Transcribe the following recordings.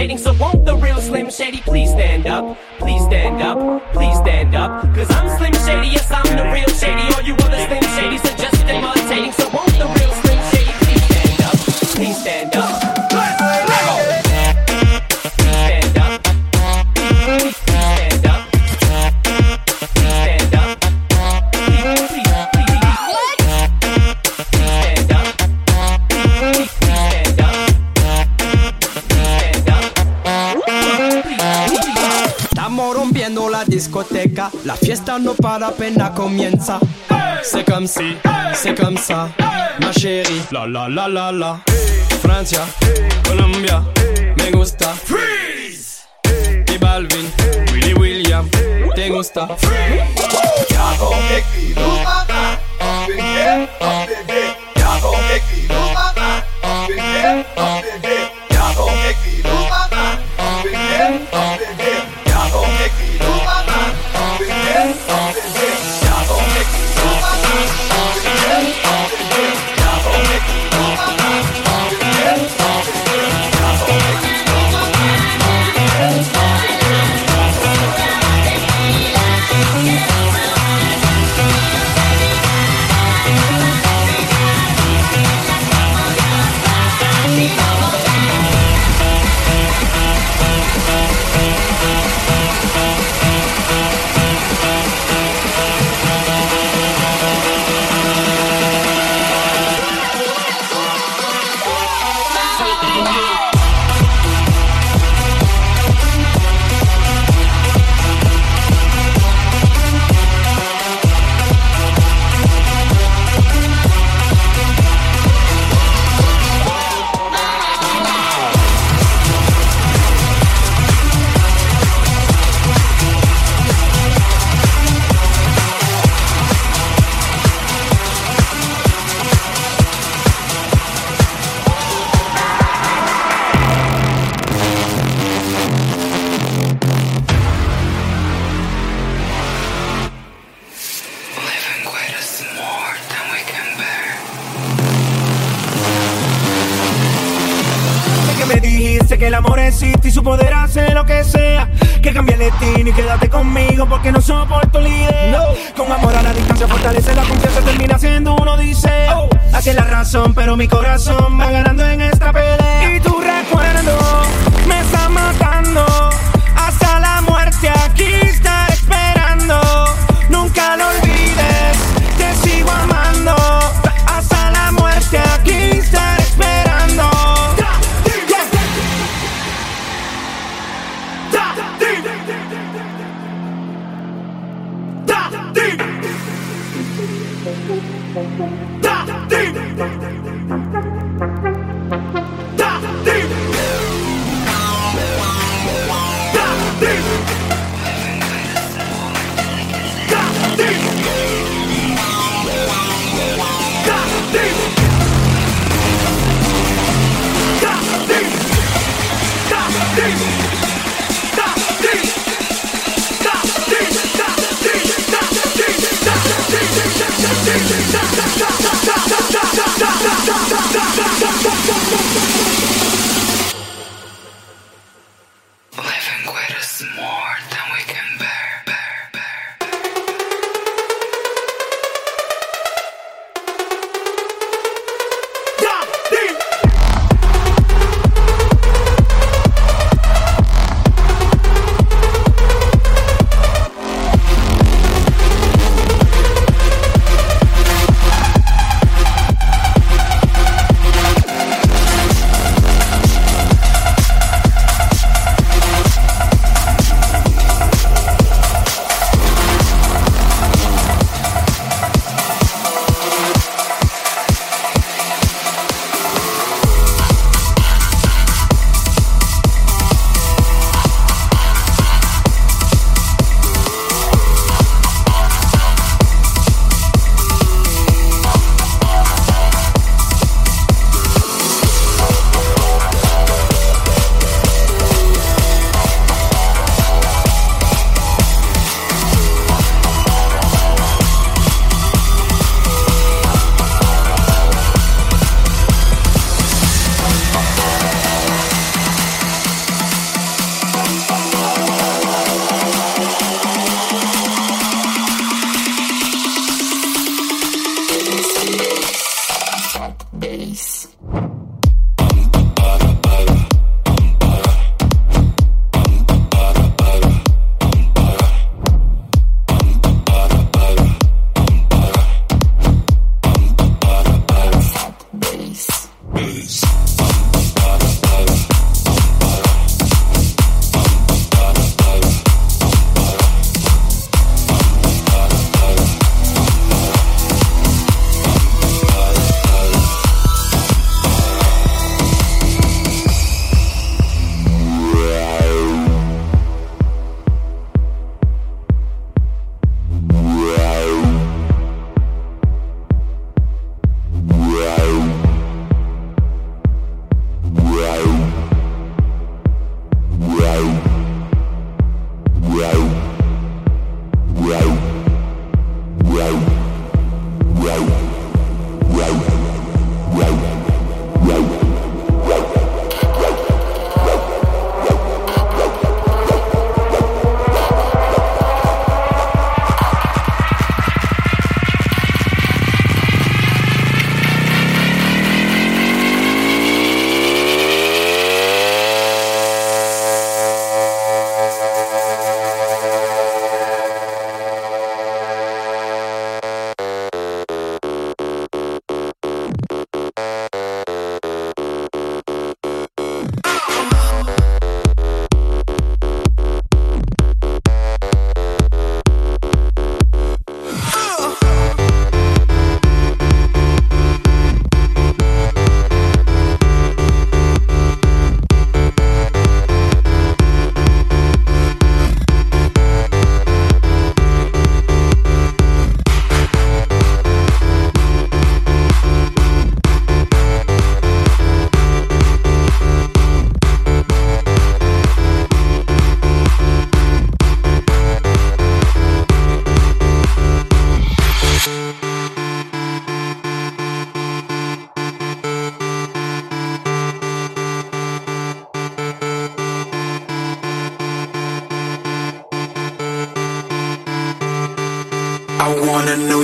dating. So won't the real Slim Shady please? la fiesta no para apenas comienza. C'est comme si, c'est comme ça, ma chérie. La la la la la. Francia, Colombia, me gusta. Freeze. Y Balvin, Willy William, te gusta. Freeze. right. y su poder hace lo que sea. Que cambie el destino y quédate conmigo porque no soporto líder. No. Con amor a la distancia fortalece la confianza, termina siendo uno dice. Oh. Hace la razón, pero mi corazón va ganando en esta pelea. Y tu recuerdo me está matando hasta la muerte aquí está.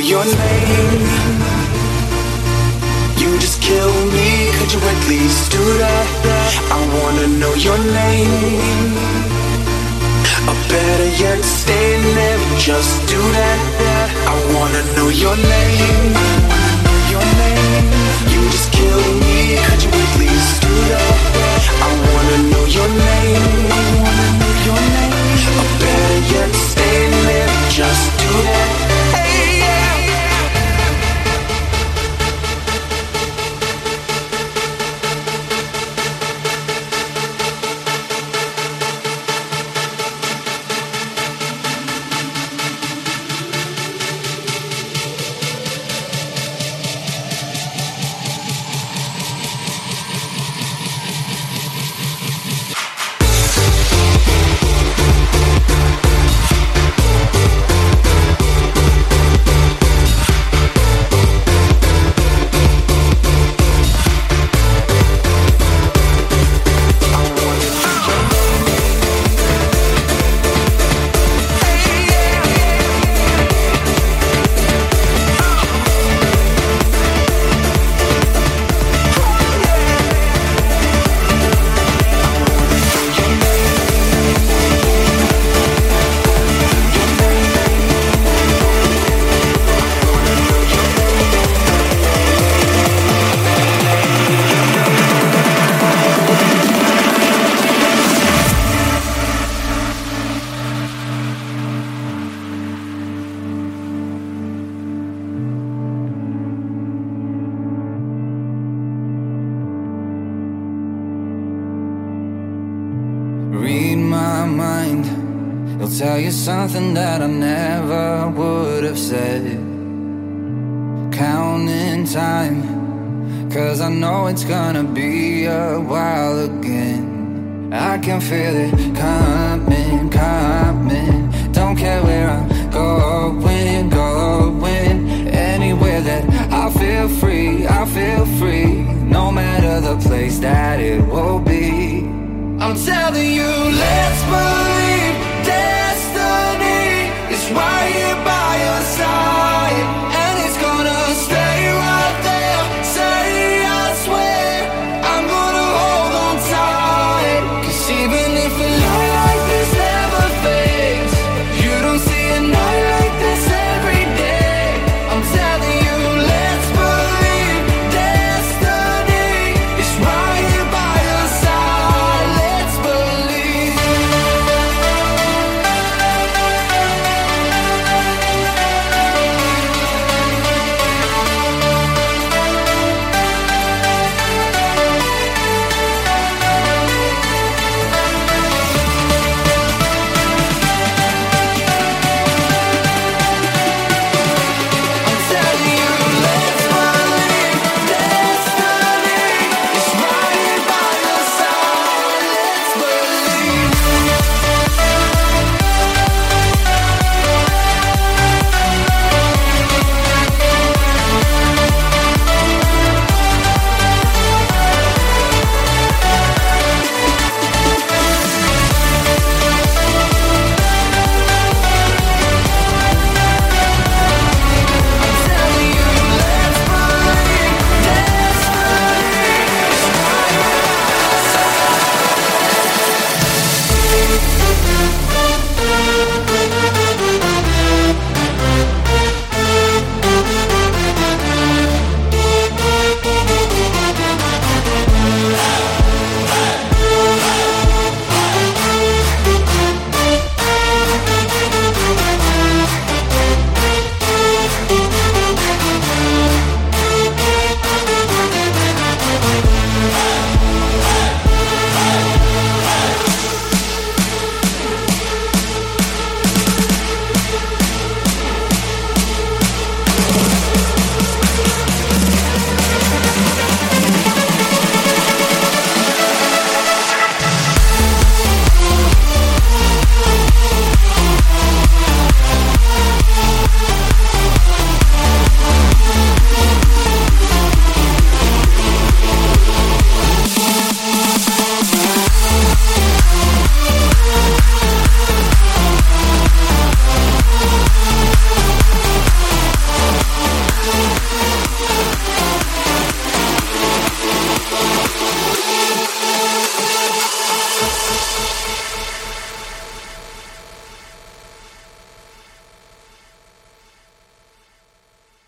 Your name. You just kill me, could you at least do that? I wanna know your name. Or better yet, stay in there, just do that. I wanna know your name. Your name. You just kill me, could you at least do that? I wanna know your name. I wanna know your name. Or better yet, stay there, just do that. something that I never would have said. Counting time, cause I know it's gonna be a while again. I can feel it coming, coming. Don't care where I'm going, going. Anywhere that I feel free, I feel free. No matter the place that it will be. I'm telling you, let's believe.